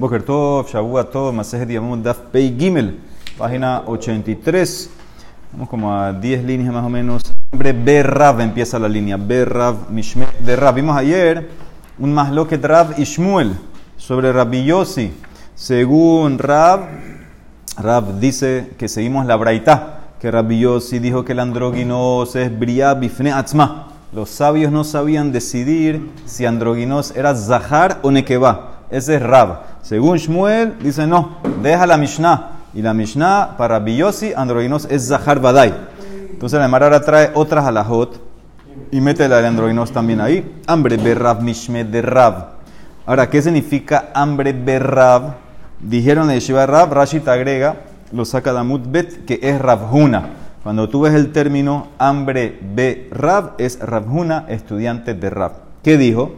Boker Tov, Shavua Tov, Masejet Yamud Daf Pei Gimel, página 83. Vamos como a 10 líneas más o menos. Nombre Berrav empieza la línea. Berrav, Mishme, Berrav. Vimos ayer un Mahloket Rav y Shmuel sobre Rabbi Yossi. Según Rav, Rav dice que seguimos la Braita, que Rabbi Yossi dijo que el androginos es Bria Bifne Atzma. Los sabios no sabían decidir si androginos era Zahar o Nekeba. Ese es Rab. Según Shmuel, dice no, deja la Mishnah. Y la Mishnah para Biyosi, androginos es Zahar Badai. Entonces la Emara ahora trae otras alajot y mete la de androginos también ahí. Hambre berrab mishme de Rab. Ahora, ¿qué significa hambre berrab? Dijeron de Yeshiva Rab, Rashi te agrega, lo saca de Bet, que es Rabhuna. Cuando tú ves el término hambre berrab, es Rabhuna, estudiante de Rab. ¿Qué dijo?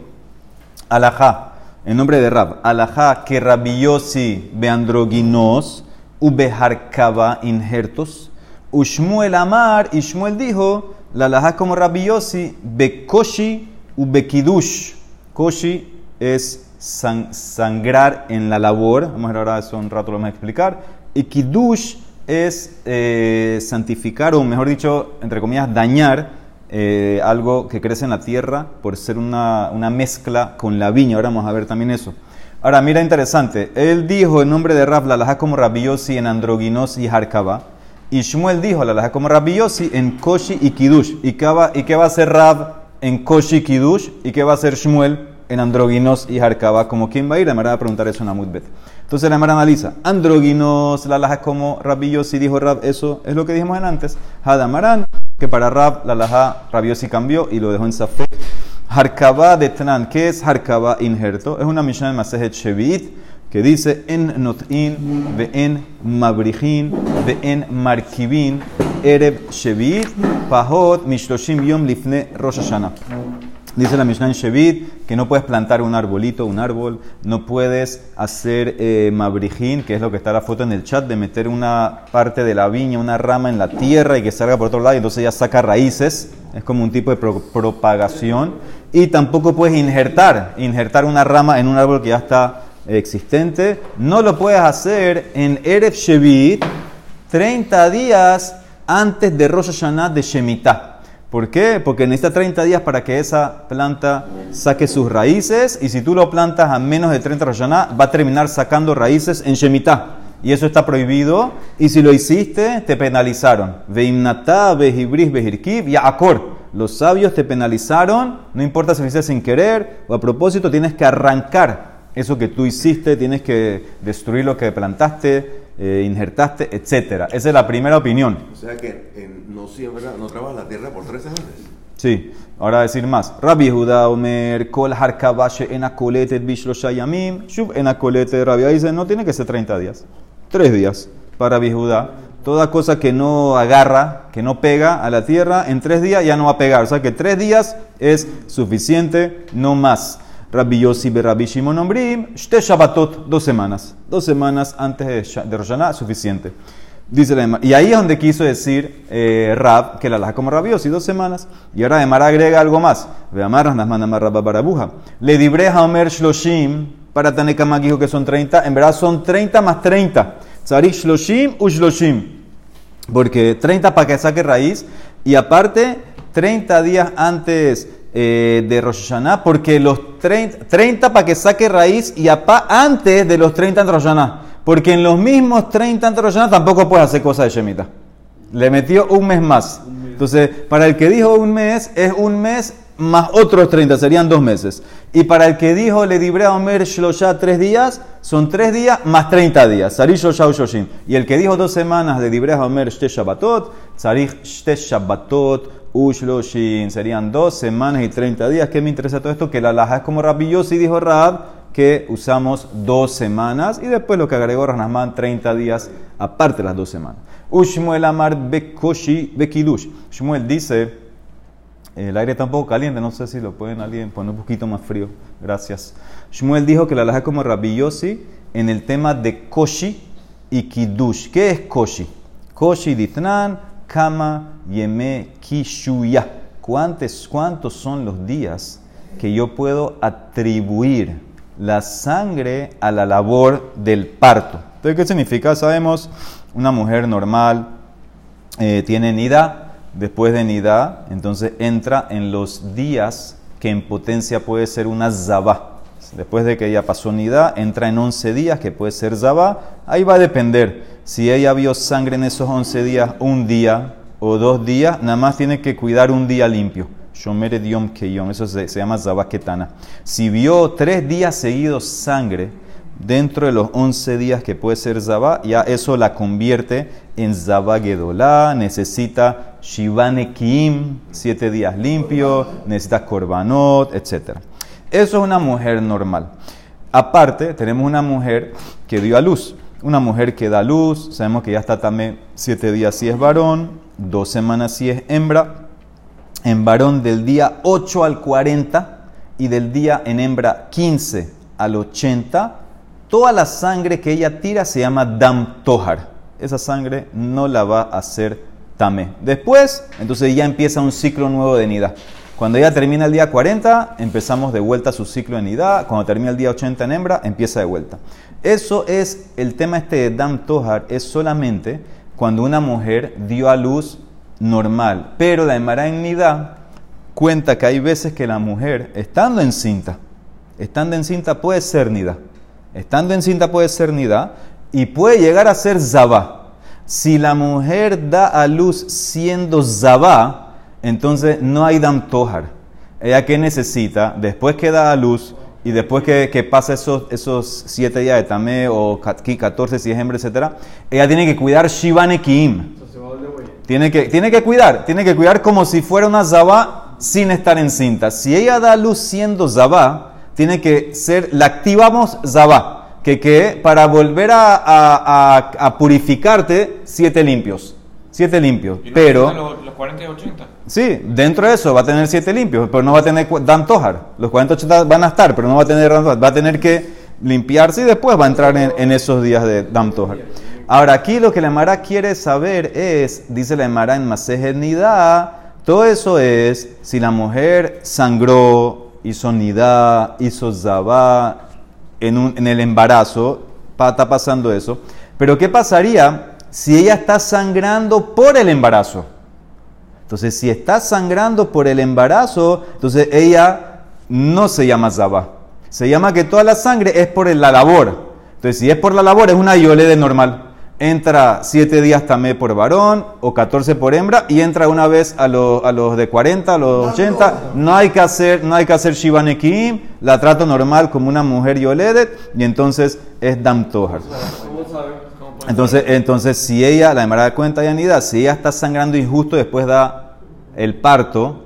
Alajá en nombre de Rab, alajá que rabiosi beandroginos ubeharkaba injertos, ushmuel amar, y Shmuel dijo, la alajá como rabiosi bekoshi ubekidush. Koshi es sangrar en la labor, vamos a ver ahora eso un rato lo vamos a explicar, y kidush es eh, santificar, o mejor dicho, entre comillas, dañar eh, algo que crece en la tierra por ser una, mezcla con la viña. Ahora vamos a ver también eso. Ahora, mira interesante. Él dijo en nombre de Rab, la laja como Rabiosi en Androginos y Harkaba. Y Shmuel dijo, la laja como Rabiosi en Koshi y Kidush. ¿Y qué, va, ¿Y qué va a hacer Rab en Koshi y Kidush? ¿Y qué va a hacer Shmuel en Androginos y Harkaba? Como quién va a ir, me va a preguntar eso en Amudbet. Entonces la Mara analiza, androginos, la laja como Rabiosi dijo Rab, eso es lo que dijimos en antes. Hadamaran, que para Rab, la laja Rabiosi cambió y lo dejó en Safek. Harkaba de Tnan, ¿qué es Harkaba injerto? Es una misión de Masejet Shevit que dice en Not'in, ve en Mabrichin, ve en Markibin, Ereb Shevit, Pahot, Mishloshim Yom Lifne Rosh Hashanah. Dice la Mishnah en Shevit que no puedes plantar un arbolito, un árbol, no puedes hacer eh, mabrijín, que es lo que está la foto en el chat, de meter una parte de la viña, una rama en la tierra y que salga por otro lado y entonces ya saca raíces, es como un tipo de propagación. Y tampoco puedes injertar, injertar una rama en un árbol que ya está existente. No lo puedes hacer en Erev Shevit 30 días antes de Rosh Hashanah de Shemitah. ¿Por qué? Porque necesita 30 días para que esa planta saque sus raíces y si tú lo plantas a menos de 30 Roshaná, va a terminar sacando raíces en Shemitah. Y eso está prohibido. Y si lo hiciste, te penalizaron. Veimnatá, vejibris, vejirkiv y akor. Los sabios te penalizaron. No importa si lo hiciste sin querer o a propósito, tienes que arrancar eso que tú hiciste, tienes que destruir lo que plantaste, eh, injertaste, etc. Esa es la primera opinión. O sea que no siembra, no trabaja la tierra por tres semanas. Sí, ahora decir más. Rabbi Judá Omer, Kol Harkabashe en Akolete Yamim, Shub en Akolete Rabbi dice, no tiene que ser 30 días, tres días para Rabbi Judá. Toda cosa que no agarra, que no pega a la tierra, en tres días ya no va a pegar. O sea que tres días es suficiente, no más. Rabbi Yossi Rabbi Shimon Ombrim, Shte Shabbatot, dos semanas. Dos semanas antes de, de Rosh suficiente. Dice la Y ahí es donde quiso decir eh, Rab que la laja como Rabbi Yossi, dos semanas. Y ahora Emar agrega algo más. Ve amarras nas manda Rabba Barabuja. Le dibre Omer Shloshim, para Tanekama dijo que son 30. En verdad son 30 más 30. Tzarich Shloshim u Shloshim. Porque 30 para que saque raíz. Y aparte, 30 días antes eh, de Rosh Hashanah, porque los 30, 30 para que saque raíz y apa antes de los 30 en Rosh Hashanah. Porque en los mismos 30 en Rosh Hashanah tampoco puede hacer cosas de Shemitah. Le metió un mes más. Entonces, para el que dijo un mes, es un mes más otros 30, serían dos meses. Y para el que dijo le dibré a Omer Shlosha tres días, son tres días más 30 días. Sarich Shosha Y el que dijo dos semanas de dibré a Omer Shte Shabbatot, Sarich Shte Shabbatot Ushloshin. Serían dos semanas y 30 días. ¿Qué me interesa todo esto? Que la laja es como Rabbi Yossi dijo Rab, que usamos dos semanas y después lo que agregó Ranasman 30 días aparte de las dos semanas. Ushmuel Amar Bekoshi Bekidush. Shmuel dice, el aire está un poco caliente, no sé si lo pueden alguien poner un poquito más frío. Gracias. Shmuel dijo que la laja es como Rabbi Yossi en el tema de Koshi y Kidush. ¿Qué es Koshi? Koshi Ditnan Kama Yeme Kishuya. ¿Cuántos, ¿Cuántos son los días que yo puedo atribuir la sangre a la labor del parto. Entonces, ¿qué significa? Sabemos, una mujer normal eh, tiene nida, después de nida, entonces entra en los días que en potencia puede ser una zabá. Después de que ella pasó nida, entra en 11 días, que puede ser zabá. Ahí va a depender. Si ella vio sangre en esos 11 días, un día o dos días, nada más tiene que cuidar un día limpio. Shomer Keyom, eso se, se llama Zabaketana. Si vio tres días seguidos sangre dentro de los 11 días que puede ser Zabá, ya eso la convierte en Zabá Gedolá, necesita Shivane Kim, siete días limpio, necesita Korbanot, etc. Eso es una mujer normal. Aparte, tenemos una mujer que dio a luz. Una mujer que da luz, sabemos que ya está también siete días si es varón, dos semanas si es hembra en varón del día 8 al 40 y del día en hembra 15 al 80, toda la sangre que ella tira se llama dam tohar. Esa sangre no la va a hacer tamé. Después, entonces ya empieza un ciclo nuevo de nida. Cuando ella termina el día 40, empezamos de vuelta su ciclo de nida. Cuando termina el día 80 en hembra, empieza de vuelta. Eso es el tema este de dam tohar, es solamente cuando una mujer dio a luz normal. Pero la Emara en cuenta que hay veces que la mujer, estando encinta, estando encinta puede ser Nidá. Estando encinta puede ser Nidá y puede llegar a ser Zabá. Si la mujer da a luz siendo Zabá, entonces no hay Dam Tohar. Ella que necesita, después que da a luz y después que, que pasa esos, esos siete días de Tamé o 14 si es hembra, etc., ella tiene que cuidar Shivane tiene que, tiene que cuidar, tiene que cuidar como si fuera una zabá sin estar encinta. Si ella da luz siendo zabá, tiene que ser, la activamos zabá. Que, que para volver a, a, a, purificarte, siete limpios. Siete limpios. pero. Los, 40 y 80. Sí, dentro de eso va a tener siete limpios, pero no va a tener Dan Tojar. Los 40 y 80 van a estar, pero no va a tener Va a tener que limpiarse y después va a entrar en, en esos días de Dan Tojar. Ahora, aquí lo que la Emara quiere saber es, dice la Emara en Masejet Nidá, todo eso es si la mujer sangró, hizo Nidá, hizo Zabá en, en el embarazo, está pasando eso. Pero, ¿qué pasaría si ella está sangrando por el embarazo? Entonces, si está sangrando por el embarazo, entonces ella no se llama Zabá. Se llama que toda la sangre es por la labor. Entonces, si es por la labor, es una yole de normal entra siete días también por varón o 14 por hembra y entra una vez a, los, a los de 40, a los 80. No hay que hacer, no hay que hacer Shivanekim, la trato normal como una mujer yoledet y entonces es Dam Tohar. Entonces, entonces, si ella, la de cuenta Yanida, si ella está sangrando injusto después da el parto,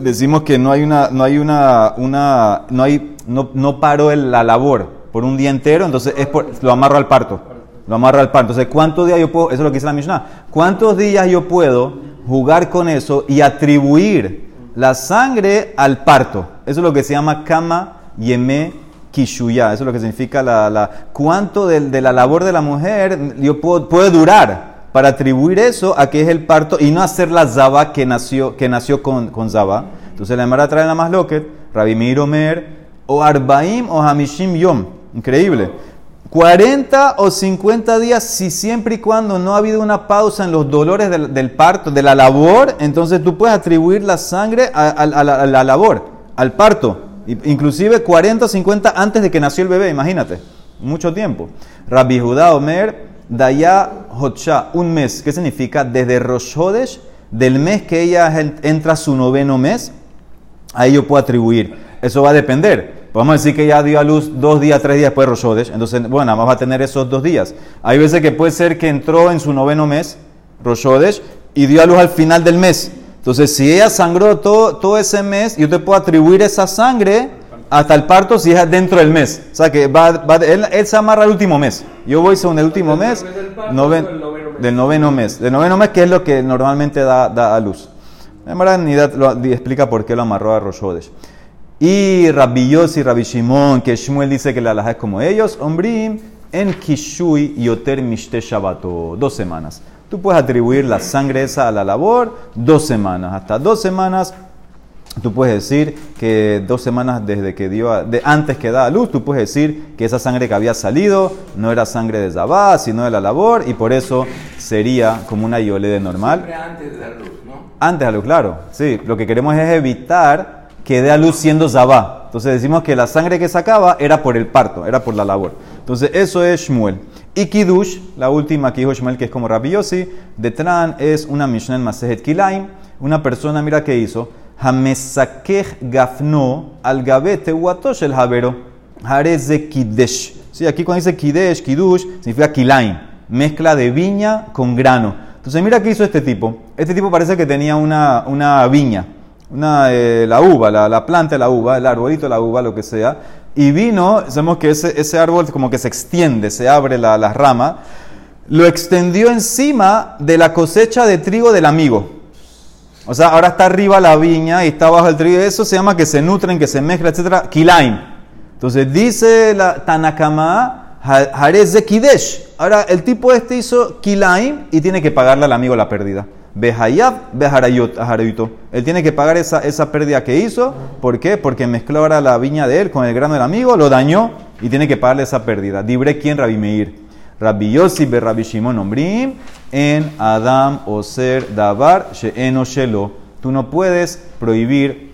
decimos que no hay una, no hay una, una no hay, no, no paró la labor por un día entero, entonces es por, lo amarro al parto lo amarra al pan. Entonces, ¿cuántos días yo puedo, eso es lo que dice la Mishnah, cuántos días yo puedo jugar con eso y atribuir la sangre al parto? Eso es lo que se llama kama yeme kishuya. Eso es lo que significa la, la cuánto de, de, la labor de la mujer yo puedo, puede durar para atribuir eso a que es el parto y no hacer la zaba que nació, que nació con, con zaba. Entonces la Emara trae la más loquet, Rabimir Omer, o Arbaim o Hamishim Yom. Increíble. 40 o 50 días, si siempre y cuando no ha habido una pausa en los dolores del, parto, de la labor, entonces tú puedes atribuir la sangre a, la, labor, al parto. Inclusive 40 o 50 antes de que nació el bebé, imagínate. Mucho tiempo. Rabbi Judá Omer, Daya Hotsha, un mes. ¿Qué significa? Desde Rosh Hodesh, del mes que ella entra su noveno mes, ahí yo puedo atribuir. Eso va a depender. Vamos a decir que ya dio a luz dos días, tres días después de Roshodesh. Entonces, bueno, nada más va a tener esos dos días. Hay veces que puede ser que entró en su noveno mes, Roshodesh, y dio a luz al final del mes. Entonces, si ella sangró todo, todo ese mes, yo te puedo atribuir esa sangre hasta el parto si es dentro del mes. O sea, que va, él, se amarra al último mes. Yo voy según el último mes, del noveno mes. Del noveno mes, que es lo que normalmente da, da a luz. ni explica por qué lo amarró a Roshodesh. Y Rabbi Yossi, Rabbi Shimon, que Shmuel dice que la alhaja es como ellos, Ombrim, en Kishui Yoter Mishte Shabbato, dos semanas. Tú puedes atribuir la sangre esa a la labor dos semanas, hasta dos semanas Tú puedes decir que dos semanas desde que dio, a- de antes que da a luz, tú puedes decir que esa sangre que había salido no era sangre de Zabá, sino de la labor, y por eso sería como una de normal. Siempre antes de dar luz, ¿no? Antes a luz, claro. Sí, lo que queremos es evitar que dé a luz siendo Zabá. Entonces decimos que la sangre que sacaba era por el parto, era por la labor. Entonces eso es Shmuel. Y Kiddush, la última que dijo Shmuel, que es como Rabbi Yossi, de Tran es una Mishnah en Masejet Kilaim. Una persona, mira qué hizo. Hamesakej gafno al gabete uatosh el javero. Jarez de Kidesh. Sí, aquí cuando dice Kidesh, Kiddush, significa Kilaim. Mezcla de viña con grano. Entonces mira qué hizo este tipo. Este tipo parece que tenía una, una viña. Una, eh, la uva, la, la planta de la uva, el arbolito de la uva, lo que sea. Y vino, sabemos que ese, ese árbol como que se extiende, se abre la, la rama. Lo extendió encima de la cosecha de trigo del amigo. O sea, ahora está arriba la viña y está abajo el trigo. Eso se llama que se nutren, que se mezcla, etc. Kilaim. Entonces dice la Tanakama, "Ha- Jarez de Kidesh. Ahora el tipo este hizo Kilaim y tiene que pagarle al amigo la pérdida. Behayab, beharayot, aharayuto. Él tiene que pagar esa, esa pérdida que hizo. ¿Por qué? Porque mezcló ahora la viña de él con el grano del amigo, lo dañó y tiene que pagarle esa pérdida. Dibre quién, Rabbi Meir. Rabbi Yossi be Rabbi Shimon Ombrim en Adam Oser Davar She'eno Shelo. Tú no puedes prohibir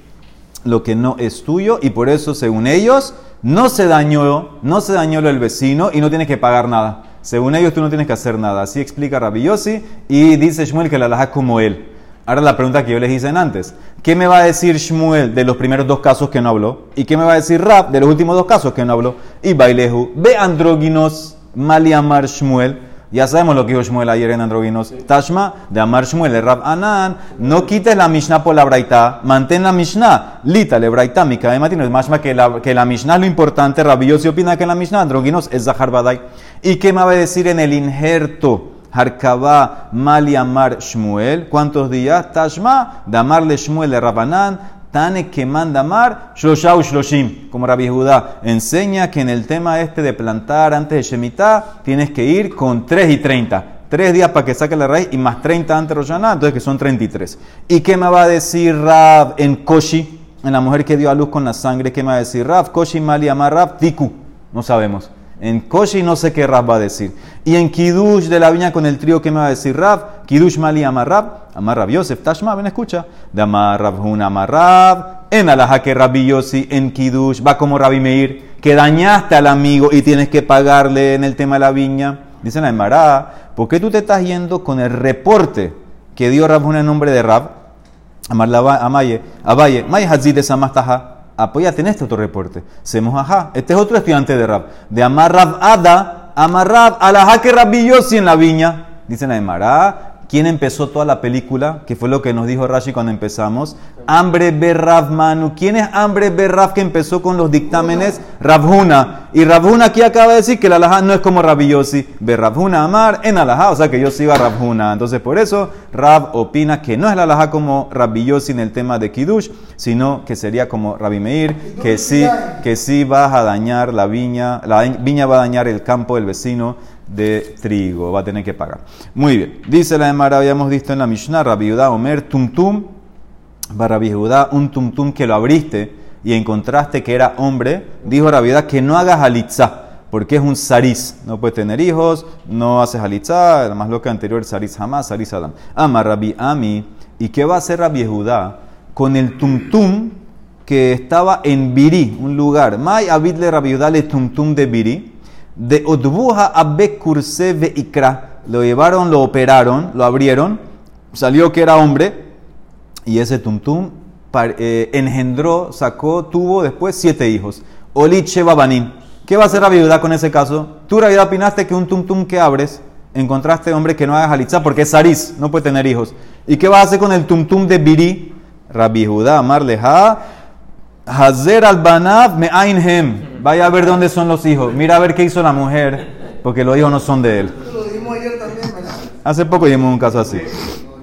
lo que no es tuyo y por eso, según ellos, no se dañó, no se dañó del vecino y no tienes que pagar nada. Según ellos, tú no tienes que hacer nada. Así explica Rabbi Yossi y dice Shmuel que la alhaja como él. Ahora la pregunta que yo les hice antes. ¿Qué me va a decir Shmuel de los primeros dos casos que no habló? ¿Y qué me va a decir Rab de los últimos dos casos que no habló? Y Bailehu, ve andróginos, maliamar Shmuel. Ya sabemos lo que dijo Shmuel ayer en Androginos. Tashma, de Amar Shmuel, el Rab Anan. No quites la Mishnah por la Braita, mantén la Mishnah. Lita, le Braita, de Matino. Es más que la, que la Mishnah lo importante. Rabbi Yossi opina que la Mishnah, Androginos, es Zahar Badai. ¿Y qué me va a decir en el injerto? Harkabá, Mali Amar Shmuel. ¿Cuántos días? Tashma, de amarle Shmuel, Rabanán. Tane que manda mar, Shloshau Shloshim, como Rabbi Judá enseña que en el tema este de plantar antes de Shemitah tienes que ir con 3 y 30. 3 días para que saque la raíz y más 30 antes de Rosh Hashanah, entonces que son 33. ¿Y qué me va a decir Rab en Koshi, en la mujer que dio a luz con la sangre? ¿Qué me va a decir Rab? Koshi Mali Amar Rab Tiku, no sabemos. En Koshi no sé qué Rab va a decir. Y en Kiddush de la viña con el trío, ¿qué me va a decir Rab? Kiddush Mali Amar Rab, Amar Rab Yosef, Tashma, ven escucha. De Amar Rab Hun Amar Rab, en Alaha que Rabbi Yossi, en Kiddush, va como Rabbi Meir, que dañaste al amigo y tienes que pagarle en el tema de la viña. Dice la Emara, ¿por qué tú te estás yendo con el reporte que dio Rab Hun en nombre de Rab? Amar Amaye, Abaye, May Hazid de Samastaha. Apóyate en este otro reporte. Semos ajá. Este es otro estudiante de Rab. De Amar Rab Ada, Amar Rab, que Rabbi Yossi en la viña. Dice la Emara, ¿Quién empezó toda la película? Que fue lo que nos dijo Rashi cuando empezamos. Hambre Berrav Manu. ¿Quién es Hambre Berrav que empezó con los dictámenes? Rabhuna. Y Rabhuna aquí acaba de decir que la alajá no es como Rabbi Yossi. Berravhuna Amar en alajá. O sea que yo sigo a Rabhuna. Entonces por eso Rab opina que no es la alajá como Rabbi Yossi en el tema de Kiddush, sino que sería como Rabbi Meir, que sí, que sí vas a dañar la viña. La viña va a dañar el campo del vecino de trigo, va a tener que pagar. Muy bien, dice la Emara, habíamos visto en la Mishnah, Rabbi Omer, tumtum, Rabbi Judá, un tumtum que lo abriste y encontraste que era hombre, dijo Rabbi Judá que no hagas halitzá, porque es un sariz, no puedes tener hijos, no haces halitzá, la más loca anterior, sariz jamás, sariz adam. Ama Rabbi Ami, ¿y qué va a hacer Rabbi Judá con el tumtum que estaba en Biri, un lugar? May abidle Rabbi Judá le tumtum de Biri, de Odbuja a Bekurse Ikra. Lo llevaron, lo operaron, lo abrieron, salió que era hombre, y ese tumtum eh, engendró, sacó, tuvo después siete hijos. Olit Sheba Banin. ¿Qué va a hacer la viuda con ese caso? Tú, Rabbi opinaste que un tumtum que abres, encontraste hombre que no haga jalitza porque es Saris, no puede tener hijos. ¿Y qué vas a hacer con el tumtum de Biri? Rabbi Judá, Amarleja, Hazer al Banav me Ainhem. Vaya a ver dónde son los hijos. Mira a ver qué hizo la mujer, porque los hijos no son de él. Lo dimos ayer también, ¿verdad? Hace poco dimos un caso así.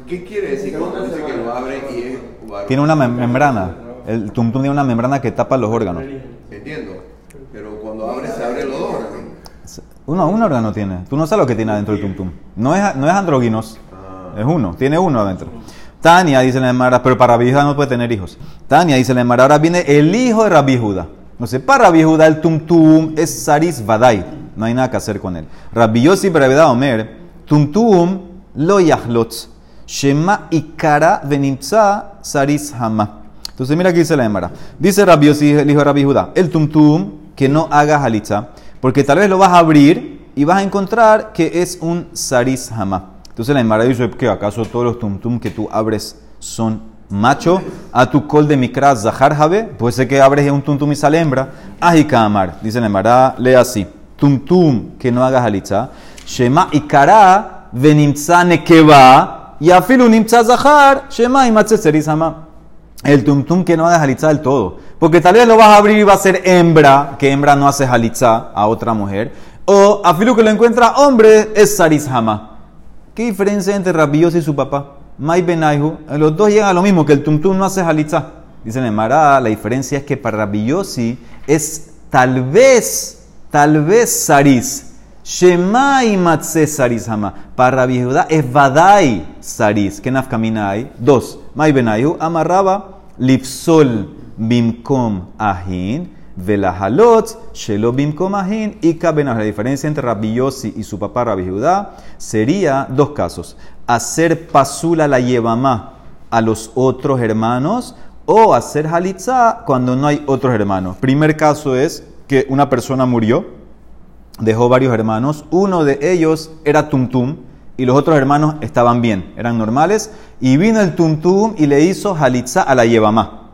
¿Qué quiere decir cuando dice que lo abre y es? Tiene una mem- membrana. El tumtum tiene una membrana que tapa los órganos. Entiendo. Pero cuando abre, se abre los dos órganos. Uno, un órgano tiene. Tú no sabes lo que tiene adentro el tum tum. No es, no es androginos. Es uno. Tiene uno adentro. Tania dice la Emara, pero para Rabbi Judá no puede tener hijos. Tania dice la Emara, ahora viene el hijo de Rabbi Judá. No sé, para Rabbi Judá el tumtum es saris vadai. No hay nada que hacer con él. Rabbi Yossi Brevedad Omer, tumtum lo yahlotz. Shema ikara venimtza saris hama. Entonces mira aquí dice la Emara. Dice Rabbi Yossi, el hijo de Rabbi Judá, el tumtum que no haga halitza, porque tal vez lo vas a abrir y vas a encontrar que es un saris hama. Entonces la Emara dice, ¿qué acaso todos los tumtum que tú abres son macho? A tu col de mikras zahar jabe, puede ser que abres un tumtum y sale hembra. Ajika amar, dice la Emara, lee así. Tumtum que no haga halitza. Shema ikara venimtza nekeva y afilu nimtza zahar. Shema imatze saris hama. El tumtum que no haga halitza del todo. Porque tal vez lo vas a abrir y va a ser hembra, que hembra no hace halitza a otra mujer. O afilu que lo encuentra hombre es saris hama. ¿Qué diferencia entre Rabios y su papá? Mai Benaihu, los dos llegan a lo mismo, que el tumtum no hace halitza. Dicen en Mará, la diferencia es que para Rabiosi es tal vez, tal vez saris. Shemai matze saris hama. Para Rabbi es vadai saris. ¿Qué nafkamina hay? Dos. Mai Benaihu amarraba lipsol bimkom ahin. Velahalot, Shelobim Komahin y Kabenah. La diferencia entre Rabbi Yossi y su papá Rabbi Judá sería dos casos. Hacer pasula la yevamá a los otros hermanos o hacer halitza cuando no hay otros hermanos. Primer caso es que una persona murió, dejó varios hermanos, uno de ellos era Tumtum y los otros hermanos estaban bien, eran normales, y vino el Tumtum y le hizo halitza a la yevamá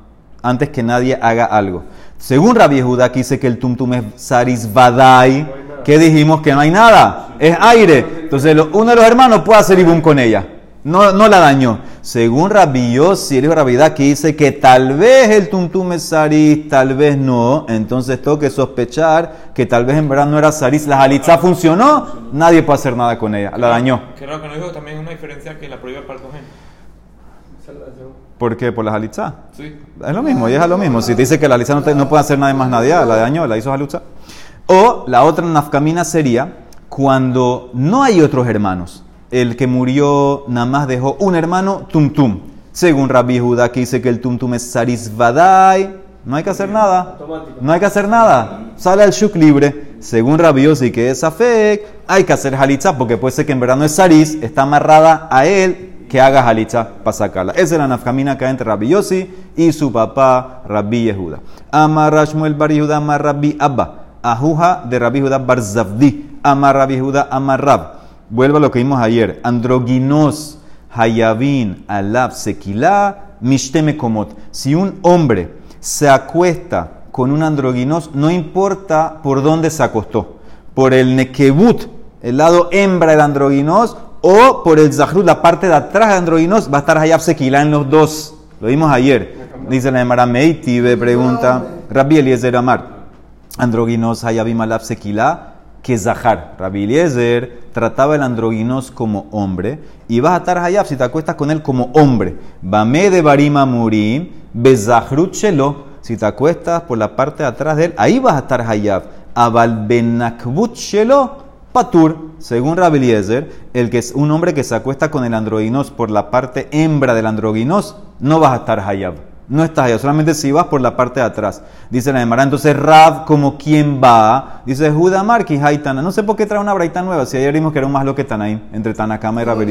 antes que nadie haga algo. Según Rabbi Judá, que dice que el tumtum es saris vadai, ¿qué dijimos? Que no hay nada, es aire. Entonces uno de los hermanos puede hacer ibum con ella. No, no la dañó. Según Rabbi Yossi, el hijo de Rabbi que dice que tal vez el tumtum es saris, tal vez no. Entonces tengo que sospechar que tal vez en verdad no era saris. La jalitza funcionó, nadie puede hacer nada con ella. La dañó. Que raro que no dijo también una diferencia que la prohíbe el parto ¿Por qué? ¿Por la jalitza? Sí. Es lo mismo, y es lo mismo. Si te dice que la jalitza no, te- no puede hacer nada más nadie, la dañó, la hizo jalitza. O la otra nafkamina sería cuando no hay otros hermanos. El que murió nada más dejó un hermano, tum tum. Según Rabbi Judá que dice que el tum tum es saris vadai, no hay que hacer nada. No hay que hacer nada. Sale al shuk libre. Según Rabbi Yossi que es afek, hay que hacer halitza porque puede ser que en verdad no es saris, está amarrada a él que haga halitza para sacarla. Esa es la nafkamina que hay entre Rabbi Yossi y su papá Rabbi Yehuda. Amar Rashmuel Bar Yehuda, Amar Rabbi Abba. Ajuja de Rabbi Yehuda Bar Zavdi. Amar Rabbi Yehuda, Amar Rab. Vuelvo a lo que vimos ayer. Androginos, Hayavin, Alab, Sekilá, Mishteme Komot. Si un hombre se acuesta con un androginos, no importa por dónde se acostó. Por el nekebut, el lado hembra del androginos, o por el zahrut, la parte de atrás del androginos, va a estar Hayab Sekilá en los dos. Lo vimos ayer. Dice la Emara Meiti, me pregunta Rabbi Eliezer Amar. Androginos Hayabim Alab Sekilá que Zahar. Rabbi Eliezer trataba el androginos como hombre y vas a estar hayab si te acuestas con él como hombre. Bame de barima murim, bezahrut shelo. Si te acuestas por la parte de atrás de él, ahí vas a estar hayab. Abal benakbut shelo, patur. Según Rabbi Eliezer, el que es un hombre que se acuesta con el androginos por la parte hembra del androginos, no vas a estar hayab. No estás allá, solamente si vas por la parte de atrás. Dice la Emara, entonces Rab, como quien va, dice Judá Marquis, Haitana. No sé por qué trae una braita nueva, si ayer vimos que era un más lo que Tanaim, entre Tanakama y Rabbi.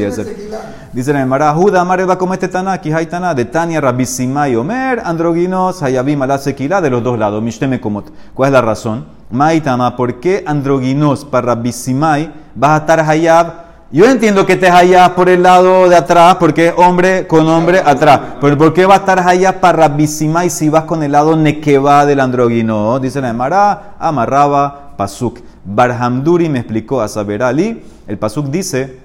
Dice la Emara, Judá Mar va como este Tanaki, Haitana, de Tania, Rabbi Simai, Omer, Androginos, Hayabim, Alá Sequila, de los dos lados, Mishteme Komot. ¿Cuál es la razón? Maitama, ¿por qué Androginos para Rabbi Simai vas a estar Hayab? Yo entiendo que te hayas por el lado de atrás, porque es hombre con hombre atrás. Pero ¿por qué va a estar hayas para Rabisima y si vas con el lado nekeva del androguino? Dice la Emara, amarraba pasuk. Barhamduri me explicó a saber Ali. El pasuk dice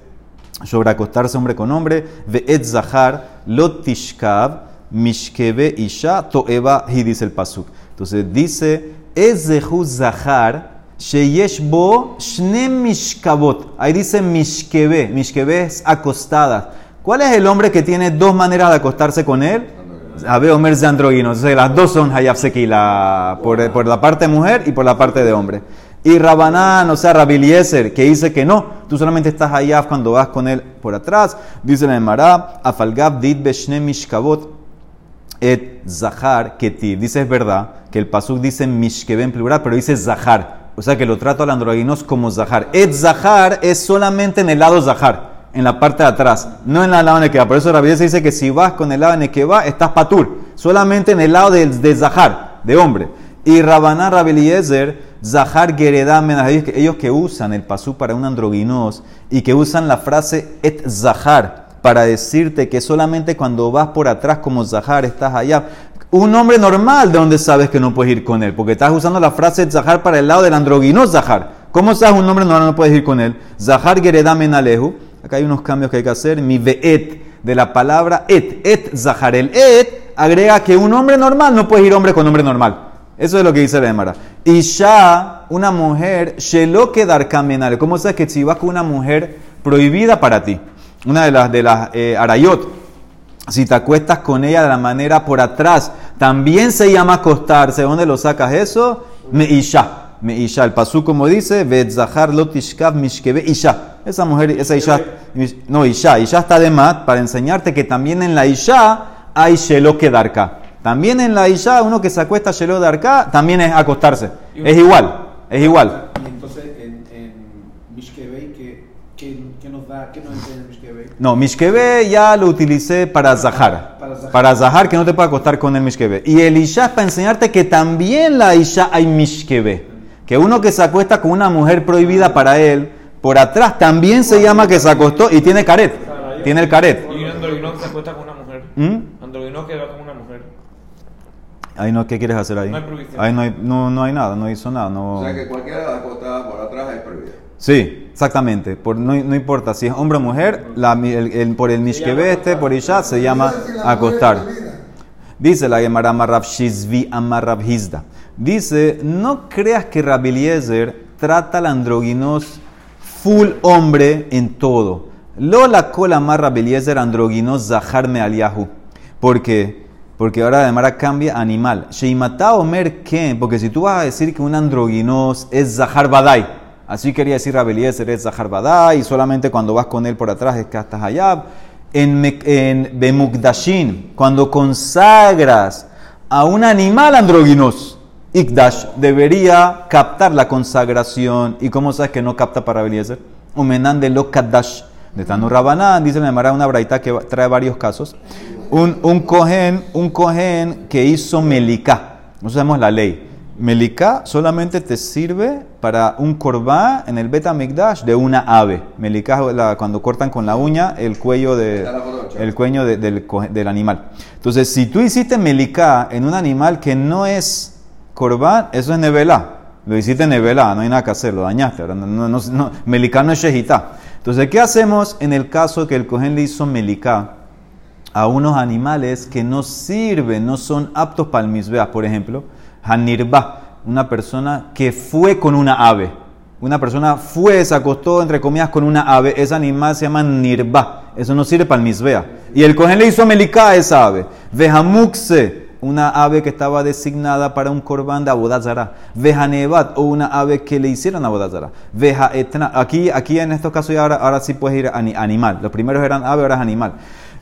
sobre acostarse hombre con hombre, ve'et zahar lot tishkav mishkeve isha toeva y dice el pasuk. Entonces dice, es zahar Sheyesh bo shne mishkabot. Ahí dice mishkebe. Mishkebe es acostada. ¿Cuál es el hombre que tiene dos maneras de acostarse con él? Abe Omer de androginos. Entonces las dos son hayab sekila. Por, por la parte de mujer y por la parte de hombre. Y Rabanán, o sea, Rabiliezer, que dice que no, tú solamente estás allá cuando vas con él por atrás. Dice la Emara, Afalgab dit beshne mishkavot et zahar ketiv. Dice es verdad que el pasuk dice mishkeve en plural, pero dice zahar. O sea que lo trato al androginos como zahar. Et zahar es solamente en el lado zahar, en la parte de atrás, no en el lado en que va. Por eso Rabbi dice que si vas con el lado en que va, estás patur. Solamente en el lado de, de zahar, de hombre. Y Rabaná Rabeliezer, Zahar Geredam, ellos que usan el pasú para un androginos y que usan la frase et Zahar para decirte que solamente cuando vas por atrás como Zahar estás allá. Un hombre normal, ¿de dónde sabes que no puedes ir con él? Porque estás usando la frase Zahar para el lado del androginos Zahar. ¿Cómo sabes un hombre normal no puedes ir con él? Zahar Geredam en Aleju. Acá hay unos cambios que hay que hacer. Mi ve'et, de la palabra et, et Zahar. El et agrega que un hombre normal no puede ir hombre con hombre normal. Eso es lo que dice la Emara. Y ya una mujer, Shelo quedar caminale. ¿Cómo sabes que si vas con una mujer prohibida para ti? Una de las, de las eh, arayot. Si te acuestas con ella de la manera por atrás, también se llama acostarse. ¿Dónde lo sacas eso? Me isha. Me isha. El pasú como dice, Vetzahar lotishkav mishkeve isha. Esa mujer, esa isha, no isha. Isha está de más para enseñarte que también en la isha hay shelo quedarka. También en la Isha, uno que se acuesta Shelo de Arca, también es acostarse. Es igual, es igual. Y entonces en, en Mishkebei, ¿qué, qué, qué nos da? ¿Qué nos enseña Mishkebei? No, Mishkebe ya lo utilicé para Zahar. Para Zahar. Para Zahar, que no te puede acostar con el Mishkebe. Y el Isha es para enseñarte que también la Isha hay Mishkebe. Que uno que se acuesta con una mujer prohibida para él, por atrás también se llama que se acostó y tiene caret. Tiene el caret. Y un androguino que se acuesta con una mujer. ¿Mm? Androguino que va con una mujer. Ahí no, ¿qué quieres hacer ahí? No hay prohibición. Ahí no hay, no, no hay nada, no hizo nada. No... O sea que cualquiera de las acostadas por atrás es prohibida. Sí, exactamente. Por, no, importa si es hombre o mujer, la, el- el- por el por Isha, se llama acostar. Dice la Gemara Amarrab Shizvi Amarrab Hizda. Dice, no creas que Rabiliezer trata al androginos full hombre en todo. Lola cola más Rabiliezer androginos Zahar me aliahu. ¿Por qué? Porque ahora la Gemara cambia animal. Sheimata Omer ¿qué? Porque si tú vas a decir que un androginos es Zahar Badai, así quería decir Rabeliezer es y solamente cuando vas con él por atrás es que estás allá. En, en Bemukdashin, cuando consagras a un animal androginos, Ikdash debería captar la consagración. ¿Y cómo sabes que no capta para Beliezer? Umenan de lo. De Tanu Rabanán, dice la Gemara una braita que trae varios casos. Un, un cohen, un cohen que hizo Melicá. No sabemos la ley. Melicá solamente te sirve para un corbá en el beta Mikdash de una ave. Melicá la- cuando cortan con la uña el cuello, de, el cuello de- del, animal. Entonces, si tú hiciste Melicá en un animal que no es corbán, eso es nevelá. Lo hiciste nevelá, no hay nada que hacer, lo dañaste. No, no, no, melicá no es shejitá. Entonces, ¿qué hacemos en el caso que el cohen le hizo melicá a unos animales que no sirven, no son aptos para el misbeah? Por ejemplo, Hanirba, una persona que fue con una ave. Una persona fue, se acostó, entre comillas, con una ave. Ese animal se llama Nirba. Eso no sirve para el misbea. Y el cohen le hizo melicá a esa ave. Vehamukse, una ave que estaba designada para un corbán de abodazara. Vejanebat, o una ave que le hicieron abodazara. Veja etna. Aquí, aquí en estos casos ahora, ahora sí puedes ir a ani- animal. Los primeros eran ave, ahora es animal.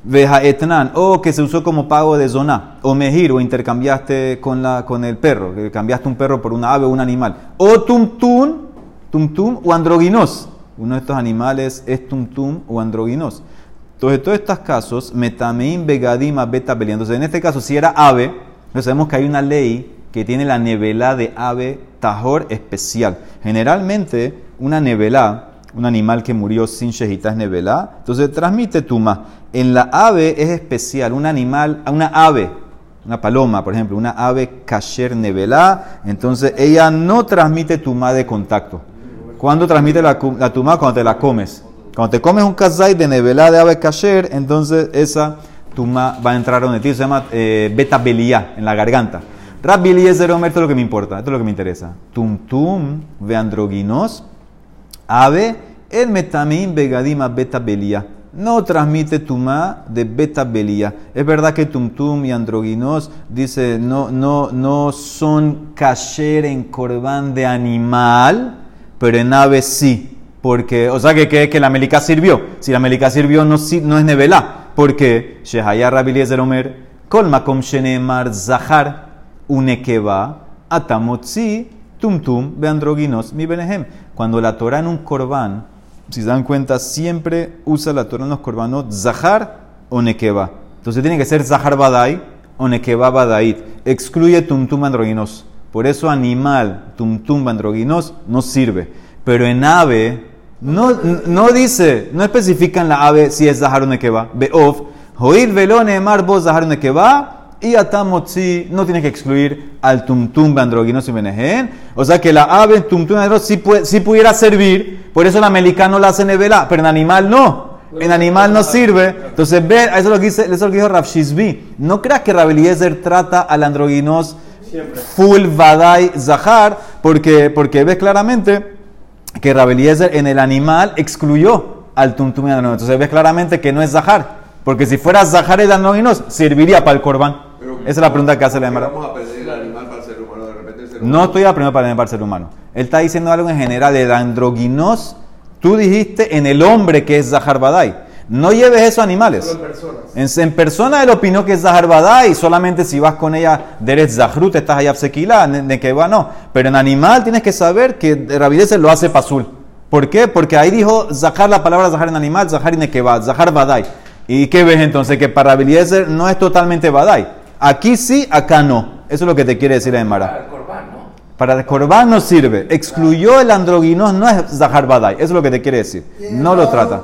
Veja etnan, o que se usó como pago de zona. O mejir, o intercambiaste con, la, con el perro. Cambiaste un perro por una ave o un animal. O tumtum, tumtum o androginos. Uno de estos animales es tumtum o androginos. Entonces, en todos estos casos, metamein begadima beta. Entonces, en este caso, si era ave, entonces sabemos que hay una ley que tiene la nevela de ave tajor especial. Generalmente, una nevela, un animal que murió sin shejita es nevela, entonces transmite tuma. En la ave es especial, un animal, una ave, una paloma, por ejemplo, una ave kasher nevela, entonces ella no transmite tuma de contacto. ¿Cuándo transmite la, la tuma? Cuando te la comes. Cuando te comes un kazai de nevela de ave kasher, entonces esa tuma va a entrar donde ti, se llama eh, beta en la garganta. Rabbi Eliezer Omer, esto es lo que me importa, esto es lo que me interesa. Tum tum ve androginos, ave el metamim begadima beta belia. no transmite tumá de beta belía. Es verdad que tumtum y androginos dice no, no, no son kasher en corbán de animal, pero en ave sí. Porque, o sea, que, que, que la melica sirvió. Si la melica sirvió, no, no es nevelá. Porque Shehaya Rabiliezer Omer, Kol Makom Shenemar Zahar, Unekeba, Atamotzi, Tumtum, Beandroginos, mi Benehem. Cuando la Torah en un corbán, si se dan cuenta, siempre usa la Torah en los Zahar o Nekeba. Entonces tiene que ser Zahar Badai o Nekeba Badait. Excluye Tumtum Androginos. Por eso animal, Tumtum Androginos, no sirve. Pero en ave, no, no dice, no especifica en la ave si es Zahar o Nekeba. Beof, Joir velone mar Zahar o Nekeba. Y atamotzi no tienes que excluir al tumtum androginos y benejen. O sea que la ave tumtum androginos sí, sí pudiera servir, por eso la melica no la hace nevela, pero en animal no. En animal no sirve. Entonces, ve, eso es lo que, dice, eso es lo que dijo Rav Shizbi. No creas que Rav Eliezer trata al androginos full vadai zahar, porque, porque ves claramente que Rav Eliezer en el animal excluyó al tumtum androginos. Entonces, ves claramente que no es zahar. Porque si fuera zahar el androginos, serviría para el corbán. Esa es la pregunta que hace la ¿por qué Emara. Vamos a el animal para el ser humano. De repente el ser No estoy aprendiendo para para el ser humano. Él está diciendo algo en general. El androginos, tú dijiste en el hombre que es Zahar Badai. No lleves eso a animales. En, en persona él opinó que es Zahar Badai. Solamente si vas con ella, Derez Zahrut, estás allá Absequila, de que va, no. Pero en animal tienes que saber que Rabidezer lo hace pasul. ¿Por qué? Porque ahí dijo Zahar, la palabra Zahar en animal, Zahar y Nekeba, Zahar Badai. ¿Y qué ves entonces? Que para Rabidezer no es totalmente Badai. Aquí sí, acá no. Eso es lo que te quiere decir Emara. Para el corbán no sirve. Excluyó el androginos, no es Zahar Badai. Eso es lo que te quiere decir. No lo trata.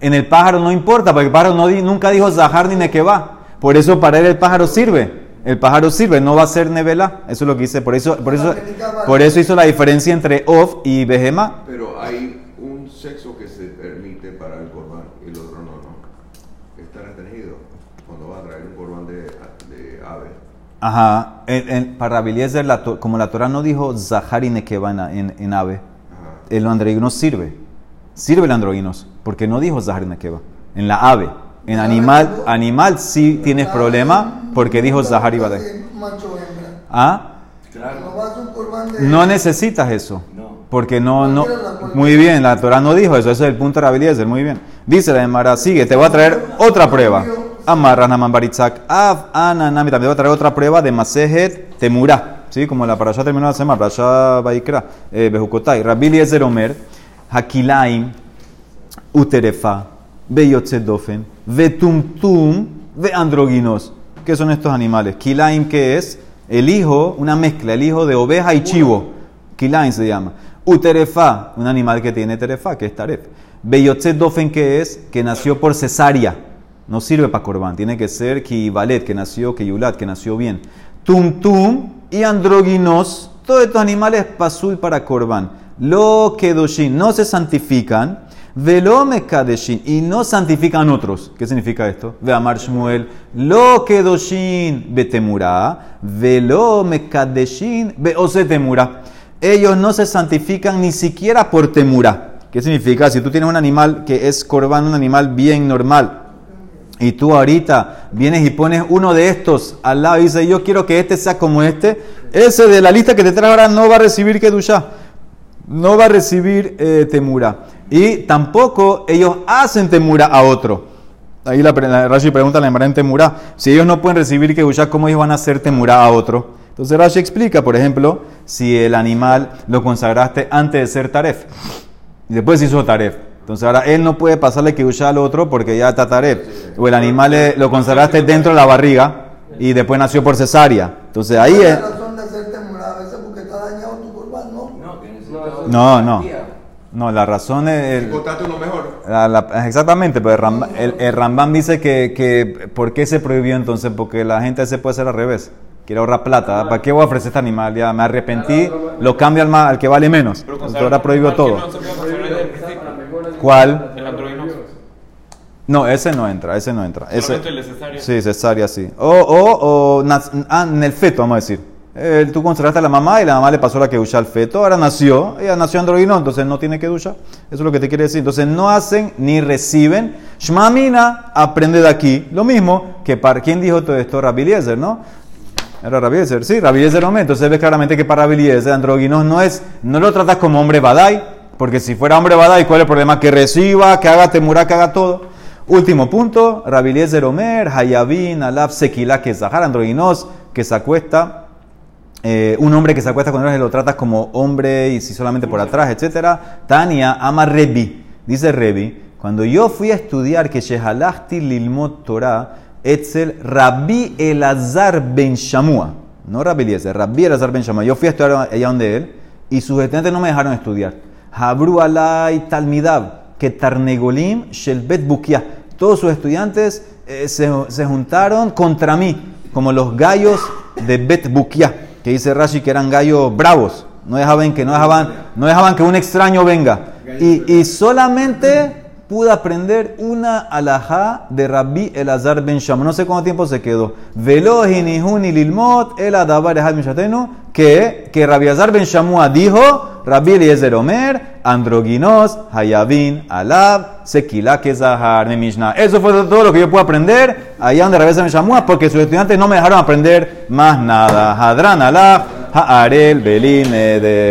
En el pájaro no importa, porque el pájaro no di- nunca dijo Zahar ni Nekeba. Por eso para él el pájaro sirve. El pájaro sirve, no va a ser Nevela. Eso es lo que dice. Por eso, por eso, por eso hizo la diferencia entre Of y Behema. Pero hay un sexo que se permite para el corbán y el otro no, ¿no? Está restringido cuando va a traer un corbán de, de ave. Ajá. En- en- para Rabeliezer, la to- como la Torah no dijo Zahar y Nekeba en, en- en ave, el androginos sirve. Sirve el androginos, porque no dijo Zahar y Nekeba. En la ave. En animal, animal sí tienes problema, porque dijo Zahar y Badai. ¿Ah? No necesitas eso. Porque no, no. Muy bien, la Torah no dijo eso. Ese es el punto de Rabeliezer. Muy bien. Dice la Emara, sigue, te voy a traer otra prueba. Amarra Naman Baritzak, Av Ananami. También voy a traer otra prueba de Masejet Temurá. ¿Sí? Como la parasha terminó la semana, parasha Baikra, eh, Bejukotai. Rabeliezer Omer, Hakilaim, Uterefa, Beyotzedofen, Vetumtum, Veandroginos. ¿Qué son estos animales? Kilaim, que es el hijo, una mezcla, el hijo de oveja y chivo. Kilaim se llama. Uterefa, un animal que tiene terefa, que es taref. Beyotzedofen, que es que nació por cesárea. No sirve para corbán, tiene que ser kivalet, que nació, kiyulat, que nació bien. Tumtum y androginos, todos estos animales pasul para corbán. Lo kedoshin no se santifican, velo mekadeshin y no santifican otros. ¿Qué significa esto? Ve Amar Shmuel, lo kedoshin betemura, velo mekadeshin beose temura. Ellos no se santifican ni siquiera por temura. ¿Qué significa? Si tú tienes un animal que es corbán, un animal bien normal, y tú ahorita vienes y pones uno de estos al lado y dices, yo quiero que este sea como este, ese de la lista que te trae ahora no va a recibir Kedusha, no va a recibir eh, temura. Y tampoco ellos hacen temura a otro. Ahí la, Rashi pregunta a la en temura, si ellos no pueden recibir Kedusha, ¿cómo ellos van a hacer temura a otro? Entonces Rashi explica, por ejemplo, si el animal lo consagraste antes de ser taref y después hizo taref. Entonces ahora él no puede pasarle que al otro porque ya está taref. O el animal lo consagraste dentro de la barriga y después nació por cesárea. Entonces ahí ¿Cuál es... es la razón de hacer temor a veces porque está dañado tu corbán, no? No, No, no. garantía. No, la razón es... el- mejor. la- la- exactamente, pero el, Ramba- el, el Rambam dice que, que ¿por qué se prohibió entonces? Porque la gente se puede hacer al revés. Quiere ahorrar plata. ¿Para qué voy a ofrecer este animal? Ya me arrepentí, lo cambio al, al que vale menos. Pero Entonces ahora prohibió todo. No se puede consagrar desde el principio. ¿Cuál? El androginos. No, ese no entra, ese no entra. Ese, el cesárea. Sí, cesárea, sí. O, o, o ah, en el feto, vamos a decir. eh, tú consagraste a la mamá y la mamá le pasó la que al feto, ahora nació, ella nació androgino, entonces no tiene que duchar. Eso es lo que te quiere decir. Entonces no hacen ni reciben. Shmamina aprende de aquí lo mismo que para. ¿Quién dijo todo esto? Rabbi Eliezer, ¿no? Era Rabbi Eliezer, sí, Eliezer no Entonces ves claramente que para Rabbi Eliezer androginos no es, no lo tratas como hombre badai, porque si fuera hombre badai, ¿cuál es el problema? Que reciba, que haga temura, que haga todo. Último punto, Rabbi Eliezer Omer, Hayabin, Alab, Sekila, que Zahar, androginos, que se acuesta eh, un hombre que se acuesta con él lo tratas como hombre y si solamente por atrás, etc. Tania ama Rebi. Dice Rebi, cuando yo fui a estudiar que Shehalachti Lilmot Torah, Etzel Rabbi Elazar Ben Shamua. No Rabbi Eliezer, Rabbi Elazar Ben Shamua. Yo fui a estudiar allá donde él y sus estudiantes no me dejaron estudiar. Habru alay talmidab, que tarnegolim shel bet bukia. Todos sus estudiantes eh, se, se, juntaron contra mí, como los gallos de bet bukia que dice Rashi que eran gallos bravos, no dejaban que, no dejaban, no dejaban que un extraño venga. Y, y solamente pude aprender una alajá de Rabbi Elazar Ben Sham. No sé cuánto tiempo se quedó. Velo hinihun lilmot el adabar que, que Rabbi Elazar Ben Shamua dijo, Rabbi Eliezer Omer, androginos, hayabin, alab, sekila zahar mi Mishnah. Eso fue todo lo que yo pude aprender allá donde Rabbi Eliezer Ben Shamua, porque sus estudiantes no me dejaron aprender más nada. Hadran alab, ha'arel, belin, de